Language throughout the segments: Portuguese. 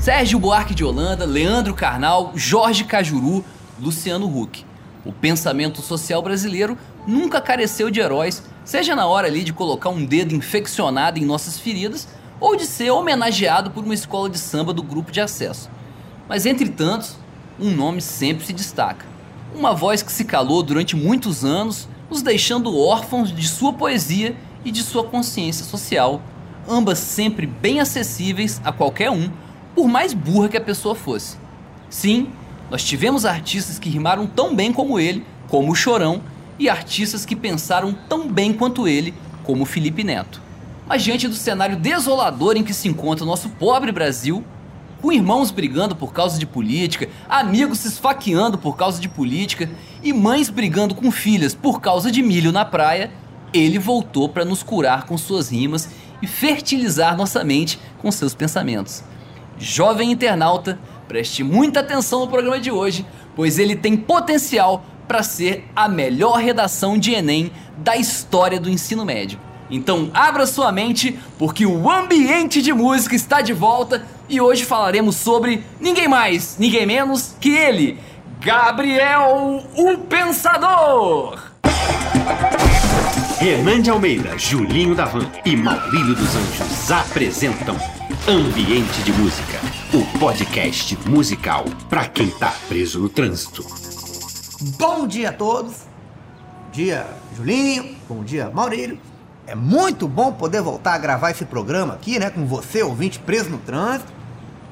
Sérgio Buarque de Holanda, Leandro Carnal, Jorge Cajuru, Luciano Huck. O pensamento social brasileiro nunca careceu de heróis, seja na hora ali de colocar um dedo infeccionado em nossas feridas ou de ser homenageado por uma escola de samba do grupo de acesso. Mas entre tantos, um nome sempre se destaca. Uma voz que se calou durante muitos anos, nos deixando órfãos de sua poesia e de sua consciência social, ambas sempre bem acessíveis a qualquer um, por mais burra que a pessoa fosse. Sim, nós tivemos artistas que rimaram tão bem como ele, como o Chorão, e artistas que pensaram tão bem quanto ele, como Felipe Neto. Mas diante do cenário desolador em que se encontra o nosso pobre Brasil, com irmãos brigando por causa de política, amigos se esfaqueando por causa de política e mães brigando com filhas por causa de milho na praia, ele voltou para nos curar com suas rimas e fertilizar nossa mente com seus pensamentos. Jovem internauta, preste muita atenção no programa de hoje, pois ele tem potencial para ser a melhor redação de Enem da história do ensino médio. Então abra sua mente, porque o ambiente de música está de volta e hoje falaremos sobre ninguém mais, ninguém menos que ele, Gabriel o Pensador. Renan de Almeida, Julinho da Van e Maurílio dos Anjos apresentam Ambiente de Música, o podcast musical para quem tá preso no trânsito. Bom dia a todos. Bom dia, Julinho. Bom dia, Maurílio. É muito bom poder voltar a gravar esse programa aqui, né? Com você, ouvinte, preso no trânsito.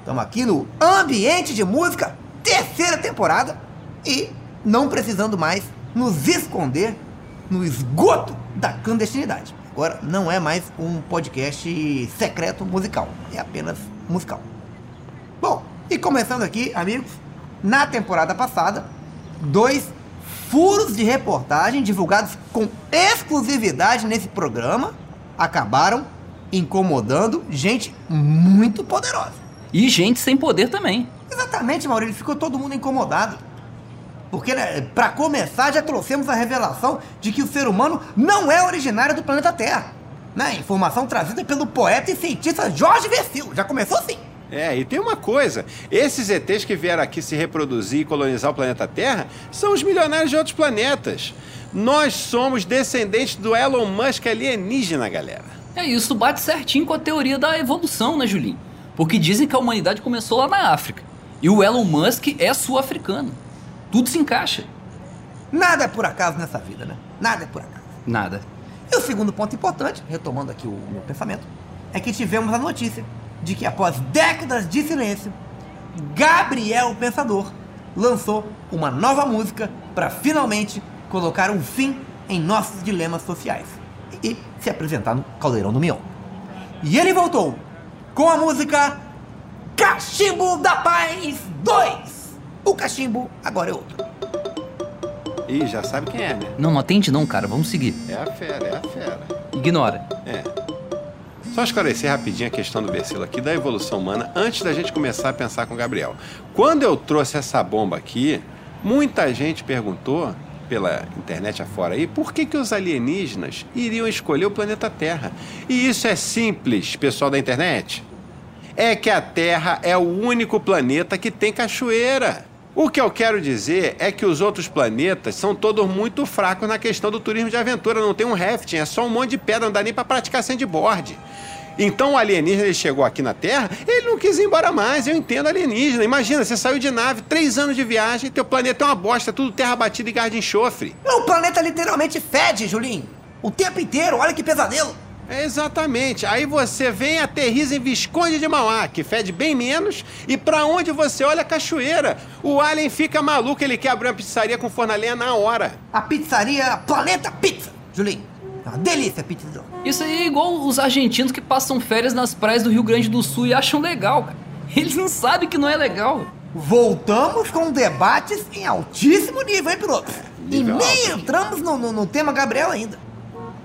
Estamos aqui no Ambiente de Música, terceira temporada. E não precisando mais nos esconder no esgoto da clandestinidade. Agora não é mais um podcast secreto musical, é apenas musical. Bom, e começando aqui, amigos, na temporada passada, dois furos de reportagem divulgados com exclusividade nesse programa acabaram incomodando gente muito poderosa. E gente sem poder também. Exatamente, Maurício, ficou todo mundo incomodado. Porque, né, para começar, já trouxemos a revelação de que o ser humano não é originário do planeta Terra. Né? Informação trazida pelo poeta e cientista Jorge Versilo. Já começou assim. É, e tem uma coisa: esses ETs que vieram aqui se reproduzir e colonizar o planeta Terra são os milionários de outros planetas. Nós somos descendentes do Elon Musk alienígena, galera. É, isso bate certinho com a teoria da evolução, né, Julinho? Porque dizem que a humanidade começou lá na África. E o Elon Musk é sul-africano. Tudo se encaixa. Nada é por acaso nessa vida, né? Nada é por acaso. Nada. E o segundo ponto importante, retomando aqui o meu pensamento, é que tivemos a notícia de que após décadas de silêncio, Gabriel Pensador lançou uma nova música para finalmente colocar um fim em nossos dilemas sociais e se apresentar no Caldeirão do Mion. E ele voltou com a música Cachimbo da Paz 2. O cachimbo agora é outro. Ih, já sabe quem é, né? Não, não atende não, cara. Vamos seguir. É a fera, é a fera. Ignora. É. Só esclarecer rapidinho a questão do versículo aqui da evolução humana antes da gente começar a pensar com o Gabriel. Quando eu trouxe essa bomba aqui, muita gente perguntou pela internet afora aí, por que, que os alienígenas iriam escolher o planeta Terra? E isso é simples, pessoal da internet. É que a Terra é o único planeta que tem cachoeira. O que eu quero dizer é que os outros planetas são todos muito fracos na questão do turismo de aventura. Não tem um rafting, é só um monte de pedra, não dá nem para praticar sandboard. Então o alienígena ele chegou aqui na Terra, ele não quis ir embora mais. Eu entendo alienígena. Imagina, você saiu de nave, três anos de viagem, teu planeta é uma bosta, tudo terra batida e gás de enxofre. O planeta literalmente fede, Julinho. O tempo inteiro, olha que pesadelo. É exatamente. Aí você vem, aterriza em Visconde de Mauá, que fede bem menos, e pra onde você olha, cachoeira. O alien fica maluco, ele quer abrir uma pizzaria com fornalha na hora. A pizzaria Planeta Pizza, Julinho. É uma delícia a pizza. Isso aí é igual os argentinos que passam férias nas praias do Rio Grande do Sul e acham legal, cara. Eles não sabem que não é legal. Voltamos com debates em altíssimo nível, hein, piloto? É, e nem alto. entramos no, no- no tema Gabriel ainda.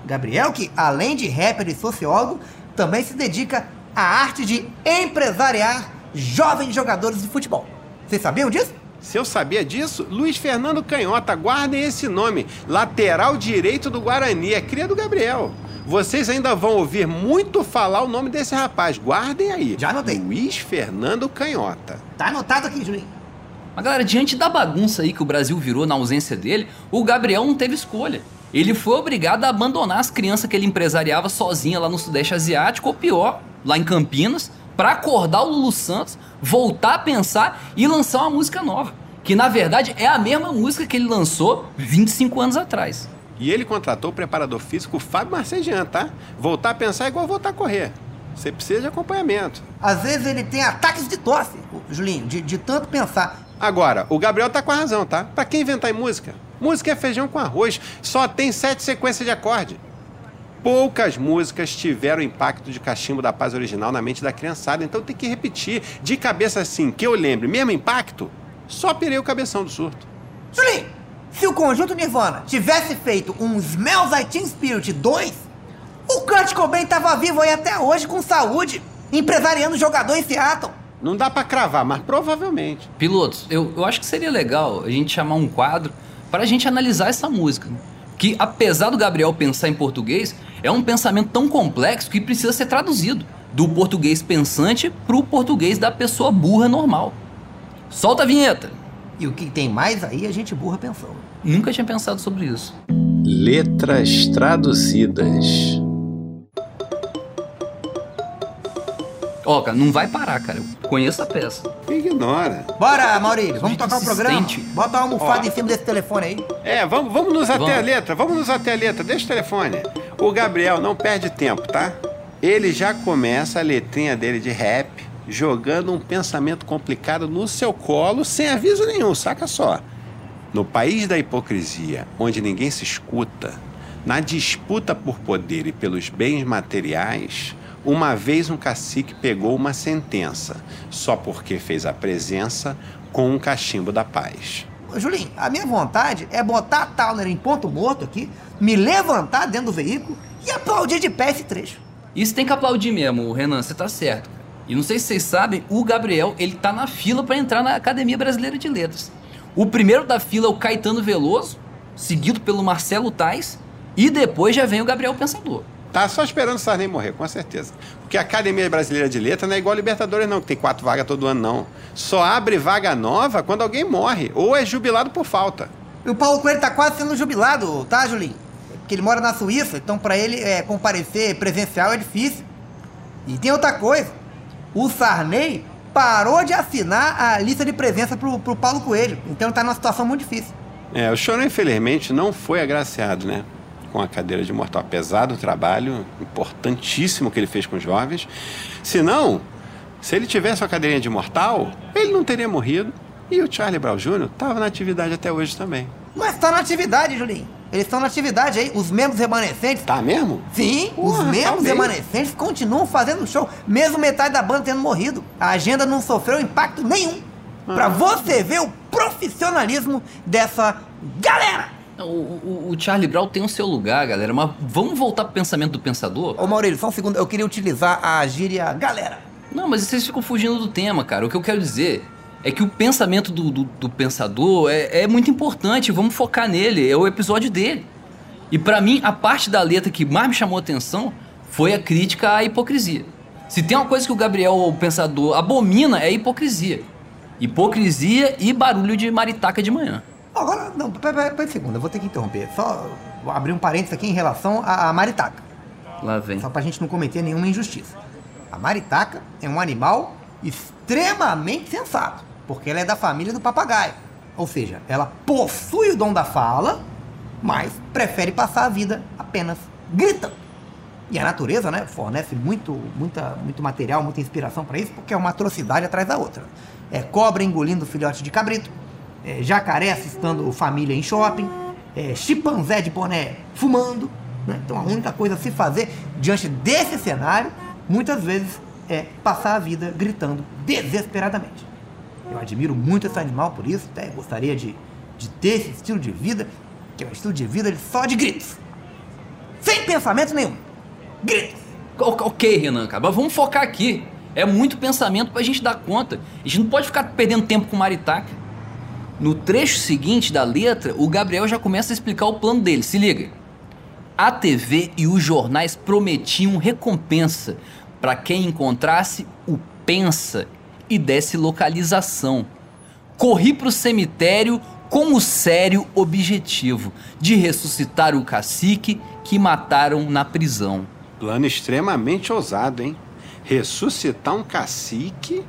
Gabriel, que além de rapper e sociólogo, também se dedica à arte de empresariar jovens jogadores de futebol. Vocês sabiam disso? Se eu sabia disso, Luiz Fernando Canhota, guardem esse nome. Lateral direito do Guarani, é cria do Gabriel. Vocês ainda vão ouvir muito falar o nome desse rapaz. Guardem aí. Já anotei. Luiz Fernando Canhota. Tá anotado aqui, Julinho. Mas galera, diante da bagunça aí que o Brasil virou na ausência dele, o Gabriel não teve escolha. Ele foi obrigado a abandonar as crianças que ele empresariava sozinha lá no Sudeste Asiático, ou pior, lá em Campinas, para acordar o Lulu Santos, voltar a pensar e lançar uma música nova. Que na verdade é a mesma música que ele lançou 25 anos atrás. E ele contratou o preparador físico Fábio Marcegian, tá? Voltar a pensar é igual voltar a correr. Você precisa de acompanhamento. Às vezes ele tem ataques de tosse, Julinho, de, de tanto pensar. Agora, o Gabriel tá com a razão, tá? Pra quem inventar em música? Música é feijão com arroz. Só tem sete sequências de acorde. Poucas músicas tiveram impacto de cachimbo da paz original na mente da criançada, então tem que repetir. De cabeça assim, que eu lembre, mesmo impacto, só pirei o cabeção do surto. Julinho, se o conjunto Nirvana tivesse feito um Smells Like Teen Spirit 2, o Kurt Cobain tava vivo aí até hoje com saúde, empresariando jogador em Seattle. Não dá pra cravar, mas provavelmente. Pilotos, eu, eu acho que seria legal a gente chamar um quadro para a gente analisar essa música. Que apesar do Gabriel pensar em português, é um pensamento tão complexo que precisa ser traduzido do português pensante pro português da pessoa burra normal. Solta a vinheta! E o que tem mais aí, a gente burra pensou. Nunca tinha pensado sobre isso. Letras traduzidas. Ó, cara, não vai parar, cara. Eu conheço a peça. Ignora. Bora, Maurílio, vamos tocar o programa? Bota uma almofada Ó. em cima desse telefone aí. É, vamos, vamos nos até Vamos. a letra, vamos nos até a letra. Deixa o telefone. O Gabriel não perde tempo, tá? Ele já começa a letrinha dele de rap, jogando um pensamento complicado no seu colo, sem aviso nenhum, saca só. No país da hipocrisia, onde ninguém se escuta, na disputa por poder e pelos bens materiais, uma vez um cacique pegou uma sentença, só porque fez a presença com um cachimbo da paz. Julinho, a minha vontade é botar a Towner em ponto morto aqui, me levantar dentro do veículo e aplaudir de pé esse trecho. Isso tem que aplaudir mesmo, Renan, você tá certo. E não sei se vocês sabem, o Gabriel, ele tá na fila para entrar na Academia Brasileira de Letras. O primeiro da fila é o Caetano Veloso, seguido pelo Marcelo Tais, e depois já vem o Gabriel Pensador. Tá só esperando o Sarney morrer, com certeza. Porque a Academia Brasileira de Letras não é igual a Libertadores, não, que tem quatro vagas todo ano, não. Só abre vaga nova quando alguém morre, ou é jubilado por falta. E o Paulo Coelho tá quase sendo jubilado, tá, Julinho? Porque ele mora na Suíça, então pra ele é, comparecer presencial é difícil. E tem outra coisa. O Sarney parou de assinar a lista de presença pro, pro Paulo Coelho. Então tá numa situação muito difícil. É, o Chorão, infelizmente, não foi agraciado, né? Com a cadeira de mortal. Apesar do trabalho importantíssimo que ele fez com os jovens. Se não, se ele tivesse uma cadeirinha de mortal, ele não teria morrido. E o Charlie Brown Jr. estava na atividade até hoje também. Mas tá na atividade, Julinho. Eles estão na atividade aí. Os membros remanescentes Tá mesmo? Sim, Porra, os membros tá remanescentes continuam fazendo show, mesmo metade da banda tendo morrido. A agenda não sofreu impacto nenhum. Pra você ver o profissionalismo dessa galera. O, o- o Charlie Brown tem o seu lugar, galera, mas vamos voltar pro pensamento do pensador? Ô Maurílio, só um segundo, eu queria utilizar a gíria galera. Não, mas vocês ficam fugindo do tema, cara. O que eu quero dizer é que o pensamento do, do- do pensador é, é muito importante. Vamos focar nele. É o episódio dele. E pra mim, a parte da letra que mais me chamou a atenção foi a crítica à hipocrisia. Se tem uma coisa que o Gabriel, o pensador, abomina, é a hipocrisia. Hipocrisia e barulho de maritaca de manhã. Agora, não, pera, pera, pera um segundo, eu vou ter que interromper. Só abrir um parênteses aqui em relação à, à maritaca. Lá vem. Só pra gente não cometer nenhuma injustiça. A maritaca é um animal extremamente sensato, porque ela é da família do papagaio. Ou seja, ela possui o dom da fala, mas prefere passar a vida apenas gritando. E a natureza, né, fornece muito, muita, muito material, muita inspiração para isso, porque é uma atrocidade atrás da outra. É cobra engolindo filhote de cabrito, é jacaré assustando família em shopping, é chimpanzé de boné fumando. né? Então a única coisa a se fazer diante desse cenário, muitas vezes, é passar a vida gritando desesperadamente. Eu admiro muito esse animal por isso, até gostaria de, de ter esse estilo de vida, que é um estilo de vida só de gritos. Sem pensamento nenhum. Gritos. Ok, Renan, cara, mas vamos focar aqui. É muito pensamento pra gente dar conta. A gente não pode ficar perdendo tempo com maritaca. No trecho seguinte da letra, o Gabriel já começa a explicar o plano dele. Se liga. a TV e os jornais prometiam recompensa para quem encontrasse o pensa e desse localização. Corri para o cemitério com o sério objetivo de ressuscitar o cacique que mataram na prisão. Plano extremamente ousado, hein? Ressuscitar um cacique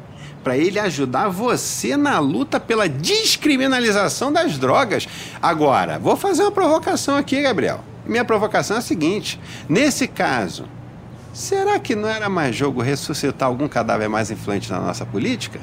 para ele ajudar você na luta pela descriminalização das drogas. Agora, vou fazer uma provocação aqui, Gabriel. Minha provocação é a seguinte: nesse caso, será que não era mais jogo ressuscitar algum cadáver mais influente na nossa política?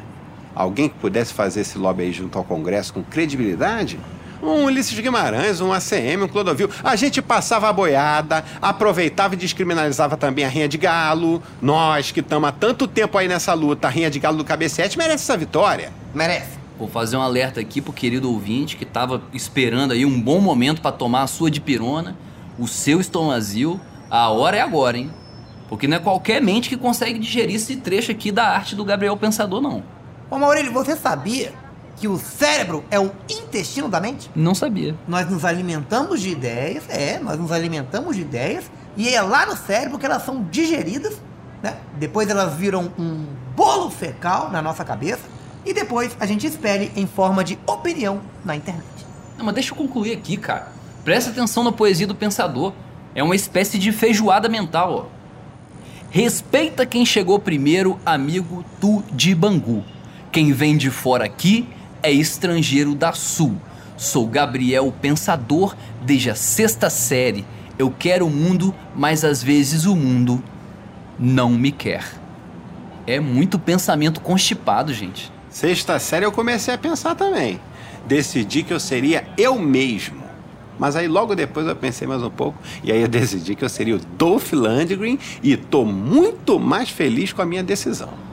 Alguém que pudesse fazer esse lobby aí junto ao Congresso com credibilidade? Um Ulisses Guimarães, um ACM, um Clodovil. A gente passava a boiada, aproveitava e descriminalizava também a rinha de galo. Nós que estamos há tanto tempo aí nessa luta, a rinha de galo do Cabecete merece essa vitória. Merece. Vou fazer um alerta aqui pro querido ouvinte que tava esperando aí um bom momento para tomar a sua dipirona, o seu estomazil. A hora é agora, hein? Porque não é qualquer mente que consegue digerir esse trecho aqui da arte do Gabriel Pensador, não. Ô Maurílio, você sabia que o cérebro é o intestino da mente? Não sabia. Nós nos alimentamos de ideias, é, nós nos alimentamos de ideias, e é lá no cérebro que elas são digeridas, né? Depois elas viram um bolo fecal na nossa cabeça, e depois a gente expele em forma de opinião na internet. Não, mas deixa eu concluir aqui, cara. Presta atenção na poesia do pensador. É uma espécie de feijoada mental, ó. Respeita quem chegou primeiro, amigo tu de Bangu. Quem vem de fora aqui é estrangeiro da Sul. Sou Gabriel Pensador desde a sexta série. Eu quero o mundo, mas às vezes o mundo não me quer. É muito pensamento constipado, gente. Sexta série eu comecei a pensar também. Decidi que eu seria eu mesmo. Mas aí logo depois eu pensei mais um pouco e aí eu decidi que eu seria o Dolph Lundgren e tô muito mais feliz com a minha decisão.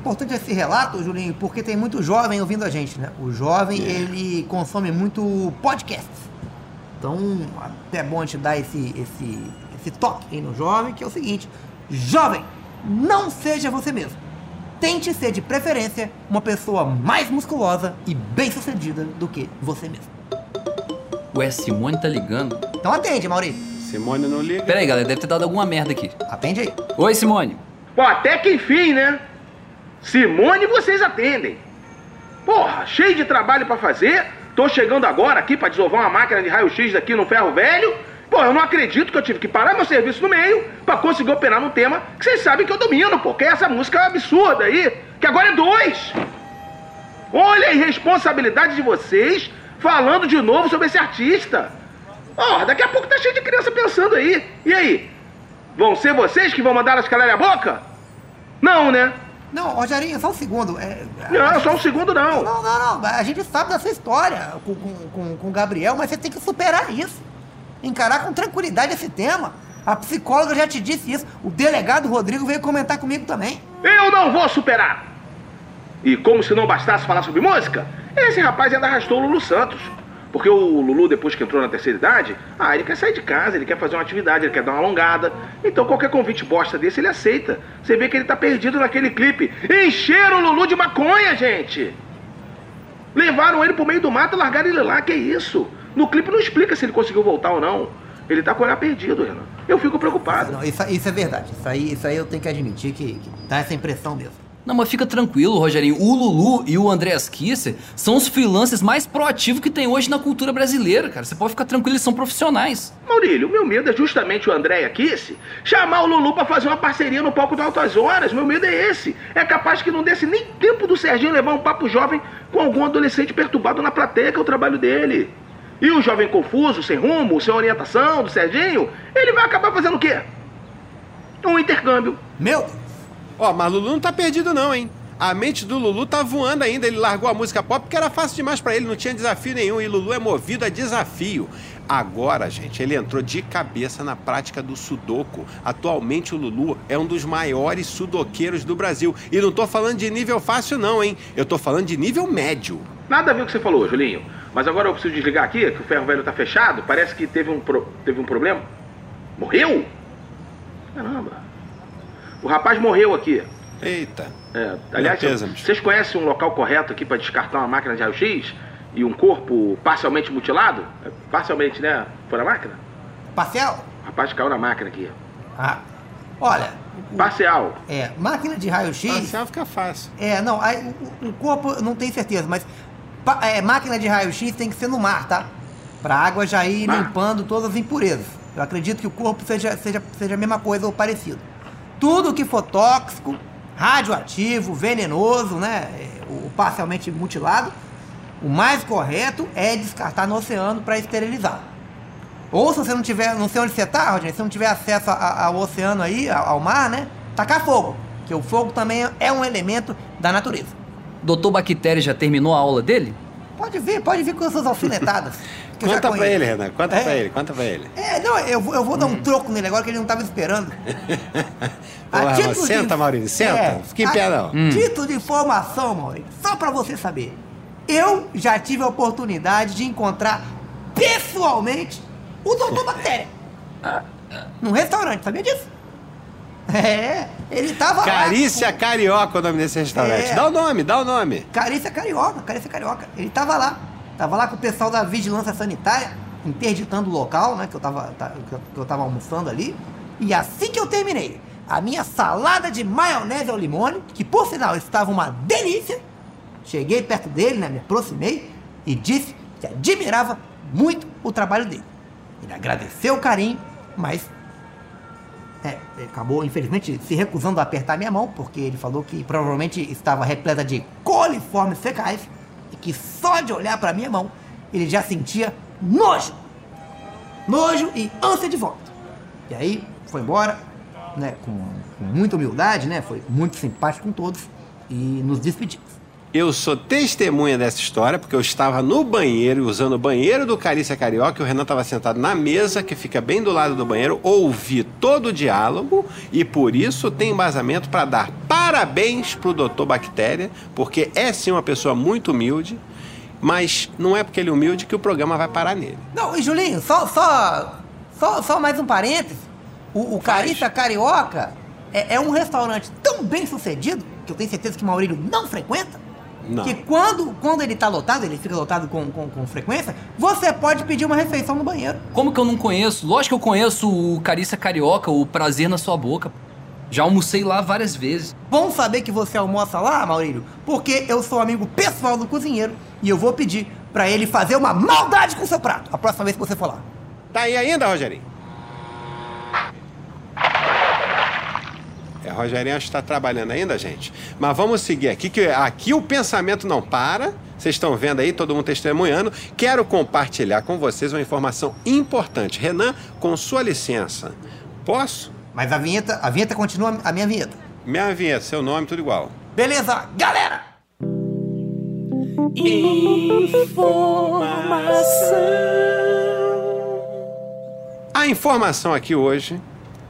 É importante esse relato, Julinho, porque tem muito jovem ouvindo a gente, né? O jovem, É. ele consome muito podcasts. Então, até é bom a gente dar esse, esse, esse toque aí no jovem, que é o seguinte: jovem, não seja você mesmo. Tente ser, de preferência, uma pessoa mais musculosa e bem-sucedida do que você mesmo. Ué, Simone tá ligando. Então atende, Maurício. Simone não liga? Pera aí, galera, deve ter dado alguma merda aqui. Atende aí. Oi, Simone. Pô, até que enfim, né? Simone, vocês atendem. Porra, cheio de trabalho pra fazer. Tô chegando agora aqui pra desovar uma máquina de raio-x aqui no ferro velho. Pô, eu não acredito que eu tive que parar meu serviço no meio pra conseguir operar num tema que vocês sabem que eu domino, pô. Que é essa música absurda aí, que agora é dois. Olha a irresponsabilidade de vocês falando de novo sobre esse artista. Ó, daqui a pouco tá cheio de criança pensando aí. E aí? Vão ser vocês que vão mandar elas calarem a boca? Não, né? Não, Rogerinho, só um segundo. É, Não, só um segundo não. Não, não, não. A gente sabe da sua história com, com, com, com o Gabriel, mas você tem que superar isso. Encarar com tranquilidade esse tema. A psicóloga já te disse isso. O delegado Rodrigo veio comentar comigo também. Eu não vou superar! E como se não bastasse falar sobre música, esse rapaz ainda arrastou o Lulu Santos. Porque o Lulu, depois que entrou na terceira idade, ah, ele quer sair de casa, ele quer fazer uma atividade, ele quer dar uma alongada. Então qualquer convite bosta desse ele aceita. Você vê que ele tá perdido naquele clipe. Encheram o Lulu de maconha, gente! Levaram ele pro meio do mato largaram ele lá, que isso? No clipe não explica se ele conseguiu voltar ou não. Ele tá com o olhar perdido, Renan. Eu fico preocupado. Não, isso, isso é verdade. Isso aí, isso aí eu tenho que admitir que, que dá essa impressão mesmo. Não, mas fica tranquilo, Rogerinho. O Lulu e o Andreas Kisser são os freelancers mais proativos que tem hoje na cultura brasileira, cara. Você pode ficar tranquilo, eles são profissionais. Maurílio, meu medo é justamente o André Kiss chamar o Lulu pra fazer uma parceria no palco do Altas Horas. Meu medo é esse. É capaz que não desse nem tempo do Serginho levar um papo jovem com algum adolescente perturbado na plateia, que é o trabalho dele. E o jovem confuso, sem rumo, sem orientação do Serginho, ele vai acabar fazendo o quê? Um intercâmbio. Meu Deus. Ó, mas Lulu não tá perdido não, hein? A mente do Lulu tá voando ainda. Ele largou a música pop porque era fácil demais pra ele, não tinha desafio nenhum. E Lulu é movido a desafio. Agora, gente, ele entrou de cabeça na prática do sudoku. Atualmente, o Lulu é um dos maiores sudoqueiros do Brasil. E não tô falando de nível fácil, não, hein? Eu tô falando de nível médio. Nada a ver com o que você falou, Julinho. Mas agora eu preciso desligar aqui, que o ferro velho tá fechado. Parece que teve um, pro- teve um problema. Morreu? Caramba. O rapaz morreu aqui. Eita. É, aliás, vocês conhecem um local correto aqui para descartar uma máquina de raio-x e um corpo parcialmente mutilado? É, Parcialmente, né? Por a máquina? Parcial? Rapaz, caiu na máquina aqui. Ah, olha, Parcial. é, máquina de raio-x. Parcial fica fácil. É, não, aí, o, o corpo não tenho certeza, mas pa- é, máquina de raio-x tem que ser no mar, tá? Pra água já ir Mar. limpando todas as impurezas. Eu acredito que o corpo seja, seja, seja a mesma coisa ou parecido. Tudo que for tóxico, radioativo, venenoso, né? é, O parcialmente mutilado, o mais correto é descartar no oceano para esterilizar. Ou se você não tiver, não sei onde você tá, Rodney, se você não tiver acesso a- a- ao oceano aí, ao, ao mar, né? Tacar fogo. Que o fogo também é um elemento da natureza. Doutor Bactéria já terminou a aula dele? Pode vir, pode vir com as suas alfinetadas. que eu já Conta pra ele, Renan. Conta É. pra ele, conta pra ele. É, não, eu, vou- eu vou dar um troco nele agora que ele não estava esperando. Porra, título senta, Maurício, senta. Fica em pé, não. Título de informação, Maurício, só pra você saber. Eu já tive a oportunidade de encontrar pessoalmente o Doutor Bactéria. Num restaurante, sabia disso? É, ele tava lá. Carícia com- Carioca é o nome desse restaurante. É. Dá o nome, dá o nome. Carícia Carioca, Carícia Carioca. Ele tava lá. Tava lá com o pessoal da Vigilância Sanitária, interditando o local, né? Que eu tava, tá- que eu- tava almoçando ali. E assim que eu terminei, a minha salada de maionese ao limone, que por sinal estava uma delícia, cheguei perto dele, né? Me aproximei e disse que admirava muito o trabalho dele. Ele agradeceu o carinho, mas é, acabou, infelizmente, se recusando a apertar minha mão, porque ele falou que provavelmente estava repleta de coliformes fecais que só de olhar para minha mão ele já sentia nojo. Nojo e ânsia de volta. E aí foi embora, né, com, com muita humildade, né, foi muito simpático com todos e nos despedimos. Eu sou testemunha dessa história, porque eu estava no banheiro, usando o banheiro do Carícia Carioca, e o Renan estava sentado na mesa, que fica bem do lado do banheiro, ouvi todo o diálogo, e por isso tem embasamento para dar parabéns pro Dr. Bactéria, porque é sim uma pessoa muito humilde, mas não é porque ele é humilde que o programa vai parar nele. Não, e Julinho, só, só, só, só mais um parênteses. O, o Carícia Carioca é, é um restaurante tão bem sucedido, que eu tenho certeza que o Maurílio não frequenta, Não. que quando, quando ele tá lotado, ele fica lotado com, com, com frequência, você pode pedir uma refeição no banheiro. Como que eu não conheço? Lógico que eu conheço o Carícia Carioca, o Prazer na Sua Boca. Já almocei lá várias vezes. Bom saber que você almoça lá, Maurílio, porque eu sou amigo pessoal do cozinheiro e eu vou pedir pra ele fazer uma maldade com o seu prato a próxima vez que você for lá. Tá aí ainda, Rogerinho? É, Rogerinho acho que está trabalhando ainda, gente. Mas vamos seguir aqui, que aqui o pensamento não para. Vocês estão vendo aí, todo mundo testemunhando. Quero compartilhar com vocês uma informação importante. Renan, com sua licença, posso? Mas a vinheta, a vinheta continua a minha vinheta. Minha vinheta, seu nome, tudo igual. Beleza, galera! A informação aqui hoje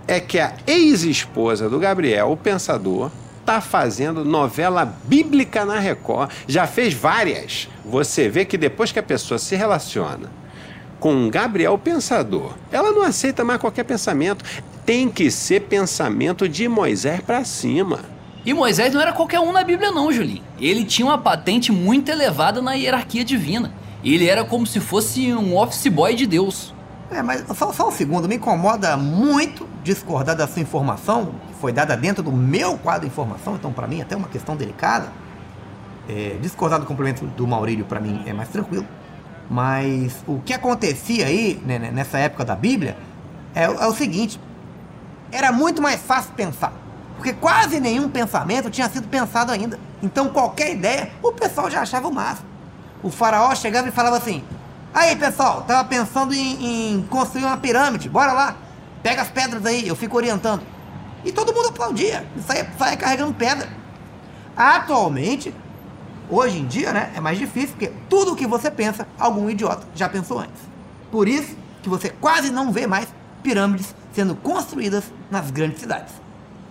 é que a ex-esposa do Gabriel, o Pensador, tá fazendo novela bíblica na Record. Já fez várias. Você vê que depois que a pessoa se relaciona com o Gabriel Pensador, ela não aceita mais qualquer pensamento. Tem que ser pensamento de Moisés pra cima. E Moisés não era qualquer um na Bíblia, não, Julinho. Ele tinha uma patente muito elevada na hierarquia divina. Ele era como se fosse um office boy de Deus. É, mas só, só um segundo, me incomoda muito discordar da sua informação, que foi dada dentro do meu quadro de informação, então pra mim é até uma questão delicada. É, discordar do complemento do Maurílio pra mim é mais tranquilo. Mas o que acontecia aí, né, né, nessa época da Bíblia, é, é o seguinte: era muito mais fácil pensar. Porque quase nenhum pensamento tinha sido pensado ainda. Então qualquer ideia, o pessoal já achava o máximo. O faraó chegava e falava assim: Aí pessoal, tava pensando em, em construir uma pirâmide, bora lá. Pega as pedras aí, eu fico orientando. E todo mundo aplaudia, saia, carregando pedra. Atualmente, hoje em dia, né, é mais difícil, porque tudo o que você pensa, algum idiota já pensou antes. Por isso que você quase não vê mais pirâmides sendo construídas nas grandes cidades.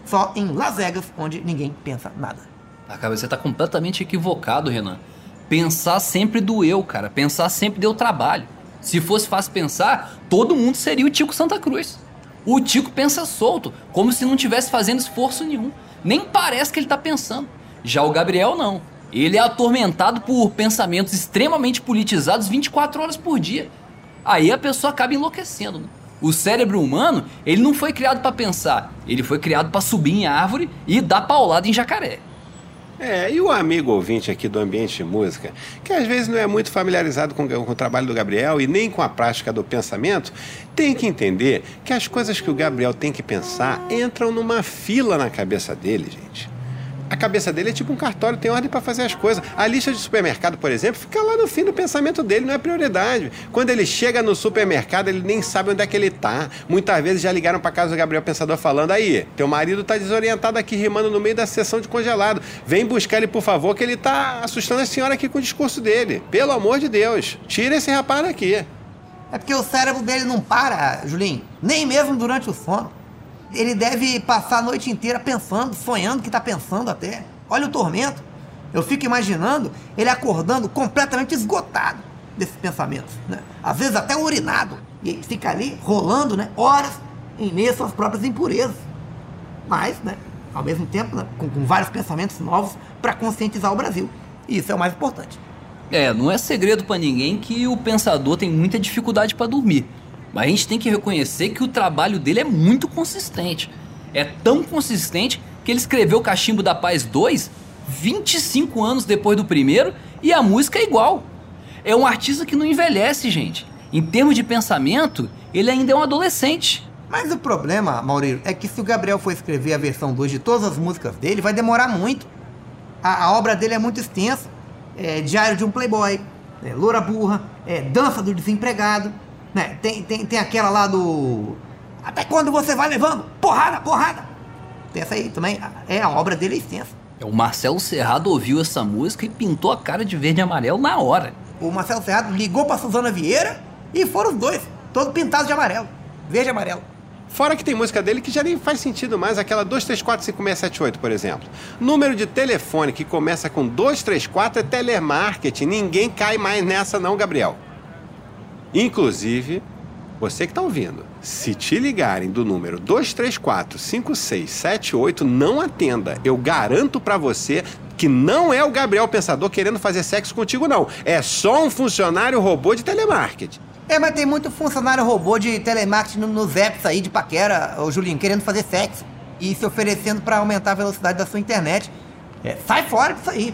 Só em Las Vegas, onde ninguém pensa nada. Ah, cara, você tá completamente equivocado, Renan. Pensar sempre doeu, cara. Pensar sempre deu trabalho. Se fosse fácil pensar, todo mundo seria o Tico Santa Cruz. O Tico pensa solto, como se não tivesse fazendo esforço nenhum. Nem parece que ele tá pensando. Já o Gabriel não. Ele é atormentado por pensamentos extremamente politizados 24 horas por dia. Aí a pessoa acaba enlouquecendo. né? O cérebro humano, ele não foi criado para pensar, ele foi criado para subir em árvore e dar paulada em jacaré. É, e o amigo ouvinte aqui do Ambiente de Música, que às vezes não é muito familiarizado com, com, o trabalho do Gabriel e nem com a prática do pensamento, tem que entender que as coisas que o Gabriel tem que pensar entram numa fila na cabeça dele, gente a cabeça dele é tipo um cartório, tem ordem para fazer as coisas. A lista de supermercado, por exemplo, fica lá no fim do pensamento dele, não é prioridade. Quando ele chega no supermercado, ele nem sabe onde é que ele tá. Muitas vezes já ligaram para casa do Gabriel Pensador falando: aí, teu marido tá desorientado aqui, rimando no meio da sessão de congelado. Vem buscar ele, por favor, que ele tá assustando a senhora aqui com o discurso dele. Pelo amor de Deus, tira esse rapaz daqui. É porque o cérebro dele não para, Julinho, nem mesmo durante o sono. Ele deve passar a noite inteira pensando, sonhando que está pensando até. Olha o tormento. Eu fico imaginando ele acordando completamente esgotado desses pensamentos. Né? Às vezes até urinado. E fica ali rolando né, horas em meio às suas próprias impurezas. Mas, né, ao mesmo tempo, né, com, com vários pensamentos novos para conscientizar o Brasil. E isso é o mais importante. É, não é segredo para ninguém que o pensador tem muita dificuldade para dormir. Mas a gente tem que reconhecer que o trabalho dele é muito consistente. É tão consistente que ele escreveu Cachimbo da Paz 2 25 anos depois do primeiro e a música é igual. É um artista que não envelhece, gente. Em termos de pensamento, ele ainda é um adolescente. Mas o problema, Maurício, é que se o Gabriel for escrever a versão 2 de todas as músicas dele, vai demorar muito. A, a obra dele é muito extensa. É Diário de um Playboy, é Loura Burra, é Dança do Desempregado. Né? Tem, tem, tem aquela lá do. Até quando você vai levando? Porrada, porrada! Tem essa aí também. É, a obra dele é extensa. É, o Marcelo Serrado ouviu essa música e pintou a cara de verde e amarelo na hora. O Marcelo Serrado ligou pra Suzana Vieira e foram os dois, todos pintados de amarelo. Verde e amarelo. Fora que tem música dele que já nem faz sentido mais, aquela 2345678, por exemplo. Número de telefone que começa com 234 é telemarketing. Ninguém cai mais nessa não, Gabriel. Inclusive, você que está ouvindo, se te ligarem do número 234-5678, não atenda. Eu garanto para você que não é o Gabriel Pensador querendo fazer sexo contigo, não. É só um funcionário robô de telemarketing. É, mas tem muito funcionário robô de telemarketing nos apps aí de paquera, o Julinho, querendo fazer sexo e se oferecendo para aumentar a velocidade da sua internet. É, sai fora disso aí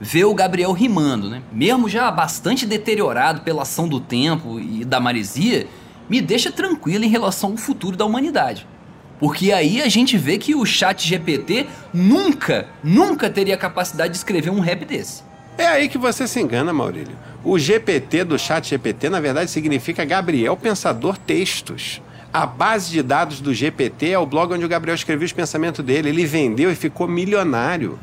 ver o Gabriel rimando, né? Mesmo já bastante deteriorado pela ação do tempo e da maresia, me deixa tranquilo em relação ao futuro da humanidade. Porque aí a gente vê que o chat GPT nunca, nunca teria a capacidade de escrever um rap desse. É aí que você se engana, Maurílio. O GPT do chat GPT, na verdade, significa Gabriel Pensador Textos. A base de dados do GPT é o blog onde o Gabriel escreveu os pensamentos dele. Ele vendeu e ficou milionário.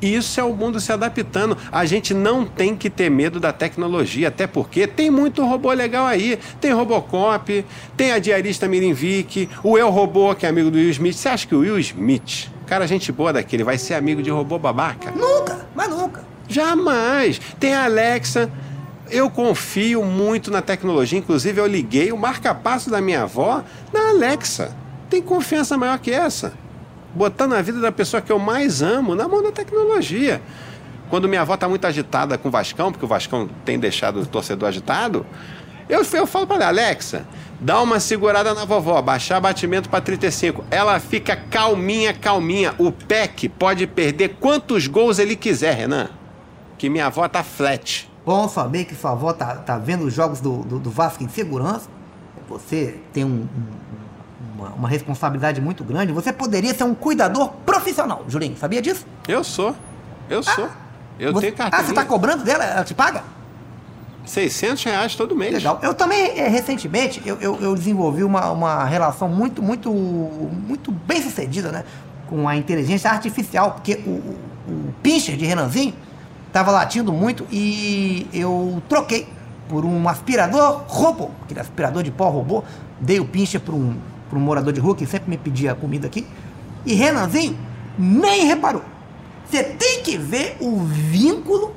Isso é o mundo se adaptando. A gente não tem que ter medo da tecnologia, até porque tem muito robô legal aí. Tem Robocop, tem a diarista Mirinvic, o El Robô, que é amigo do Will Smith. Você acha que o Will Smith, cara, gente boa daquele, vai ser amigo de robô babaca? Nunca, mas nunca. Jamais. Tem a Alexa. Eu confio muito na tecnologia, inclusive eu liguei o marca-passo da minha avó na Alexa. Tem confiança maior que essa? Botando a vida da pessoa que eu mais amo na mão da tecnologia. Quando minha avó está muito agitada com o Vascão, porque o Vascão tem deixado o torcedor agitado, eu, eu falo para ela, Alexa, dá uma segurada na vovó, baixar batimento para 35. Ela fica calminha, calminha. O PEC pode perder quantos gols ele quiser, Renan. Que minha avó tá flat. Bom saber que sua avó tá, tá vendo os jogos do, do, do Vasco em segurança. Você tem um, um uma, uma, responsabilidade muito grande, você poderia ser um cuidador profissional, Julinho. Sabia disso? Eu sou. Eu ah, sou. Eu você, tenho carteira. Ah, você está cobrando dela? Ela te paga? 600 reais todo mês. Legal. Eu também, é, recentemente, eu, eu, eu, desenvolvi uma, uma relação muito, muito, muito bem sucedida, né? Com a inteligência artificial, porque o, o, o pincher de Renanzinho estava latindo muito e eu troquei por um aspirador robô, aquele aspirador de pó robô. Dei o pincher para um para um morador de rua que sempre me pedia comida aqui. E Renanzinho nem reparou. Você tem que ver o vínculo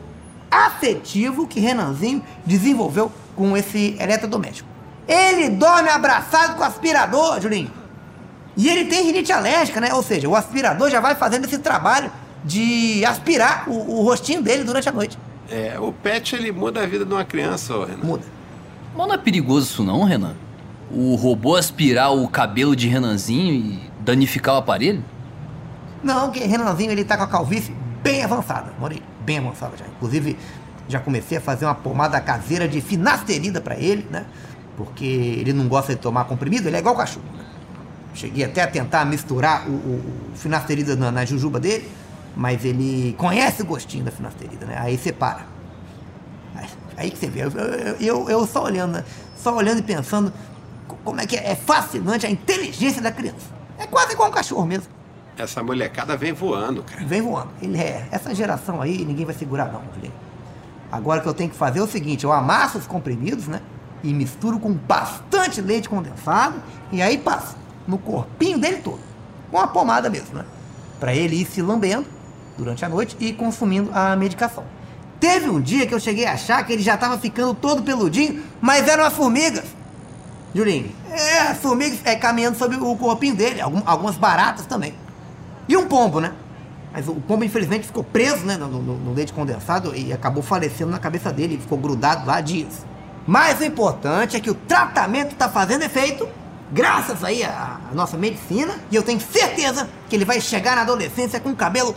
afetivo que Renanzinho desenvolveu com esse eletrodoméstico. Ele dorme abraçado com o aspirador, Julinho. E ele tem rinite alérgica, né? Ou seja, o aspirador já vai fazendo esse trabalho de aspirar o, o rostinho dele durante a noite. É, o pet ele muda a vida de uma criança, Renan. Muda. Mas não é perigoso isso não, Renan? O robô aspirar o cabelo de Renanzinho e danificar o aparelho? Não, que Renanzinho ele tá com a calvície bem avançada, Maurílio, bem avançada já. Inclusive, já comecei a fazer uma pomada caseira de finasterida para ele, né? Porque ele não gosta de tomar comprimido, ele é igual cachorro. Né? Cheguei até a tentar misturar o, o, o finasterida na, na jujuba dele, mas ele conhece o gostinho da finasterida, né? Aí separa. Aí, aí que você vê, eu, eu, eu, eu só olhando, né? só olhando e pensando como é que é, é fascinante a inteligência da criança. É quase igual um cachorro mesmo. Essa molecada vem voando, cara. Vem voando. Ele é. Essa geração aí, ninguém vai segurar, não, Julinho. Agora o que eu tenho que fazer é o seguinte: eu amasso os comprimidos, né? E misturo com bastante leite condensado. E aí passo no corpinho dele todo. Com a pomada mesmo, né? Pra ele ir se lambendo durante a noite e consumindo a medicação. Teve um dia que eu cheguei a achar que ele já estava ficando todo peludinho, mas eram as formigas. Julinho, é, as formigas é, caminhando sobre o corpinho dele, algumas baratas também. E um pombo, né? Mas o pombo, infelizmente, ficou preso né, no, no, no leite condensado e acabou falecendo na cabeça dele. Ficou grudado lá dias. Mas o importante é que o tratamento está fazendo efeito, graças aí à, à nossa medicina. E eu tenho certeza que ele vai chegar na adolescência com um cabelo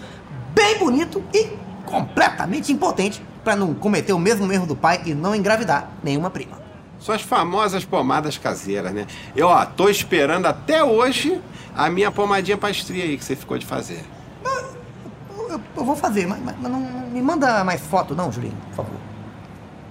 bem bonito e completamente impotente para não cometer o mesmo erro do pai e não engravidar nenhuma prima. Suas famosas pomadas caseiras, né? Eu, ó, tô esperando até hoje a minha pomadinha pastria aí que você ficou de fazer. Eu, eu, vou fazer, mas, mas, não, não, me manda mais foto não, Julinho, por favor.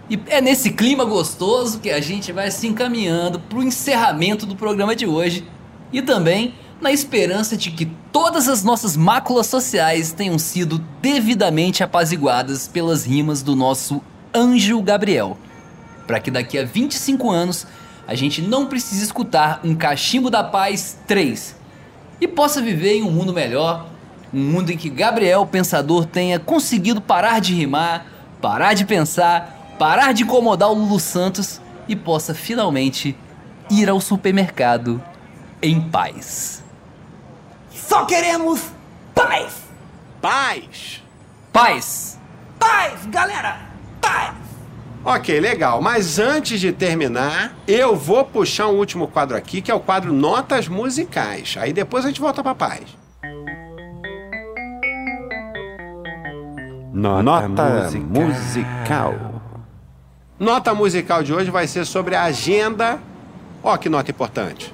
E é nesse clima gostoso que a gente vai se encaminhando pro encerramento do programa de hoje. E também na esperança de que todas as nossas máculas sociais tenham sido devidamente apaziguadas pelas rimas do nosso Anjo Gabriel. Para que daqui a 25 anos a gente não precise escutar um Cachimbo da Paz 3 e possa viver em um mundo melhor, um mundo em que Gabriel Pensador tenha conseguido parar de rimar, parar de pensar, parar de incomodar o Lulu Santos e possa finalmente ir ao supermercado em paz. Só queremos paz! Paz! Paz! Paz, galera! Paz! Ok, legal. Mas antes de terminar, eu vou puxar um último quadro aqui, que é o quadro Notas Musicais. Aí depois a gente volta pra paz. Nota, Nota musical. musical. Nota musical de hoje vai ser sobre a agenda. Ó, que nota importante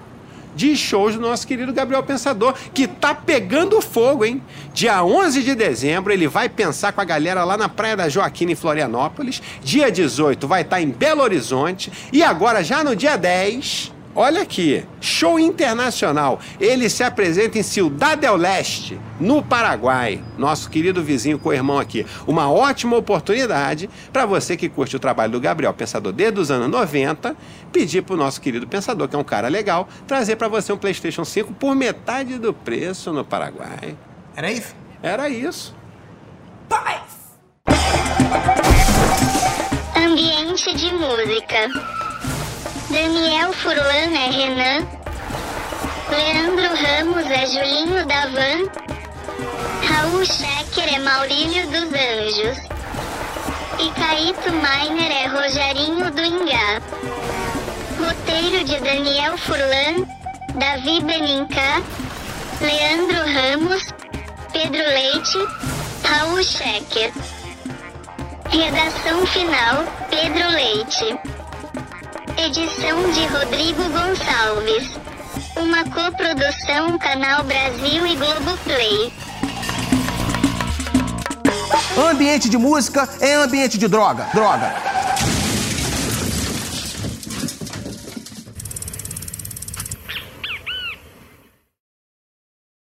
de shows do nosso querido Gabriel Pensador, que tá pegando fogo, hein? Dia 11 de dezembro ele vai pensar com a galera lá na Praia da Joaquina, em Florianópolis. Dia 18 vai estar tá em Belo Horizonte. E agora, já no dia 10, Olha aqui, show internacional. Ele se apresenta em Ciudad del Leste, no Paraguai. Nosso querido vizinho co-irmão aqui. Uma ótima oportunidade para você que curte o trabalho do Gabriel Pensador desde os anos 90, pedir para o nosso querido Pensador, que é um cara legal, trazer para você um PlayStation 5 por metade do preço no Paraguai. Era isso? Era isso. Paz! Ambiente de música. Daniel Furlan é Renan. Leandro Ramos é Julinho da Van. Raul Schecker é Maurílio dos Anjos. E Caíto Miner é Rogerinho do Ingá. Roteiro de Daniel Furlan, Davi Benincá, Leandro Ramos, Pedro Leite, Raul Schecker. Redação final, Pedro Leite. Edição de Rodrigo Gonçalves. Uma coprodução Canal Brasil e Globoplay. Ambiente de música é ambiente de droga. Droga.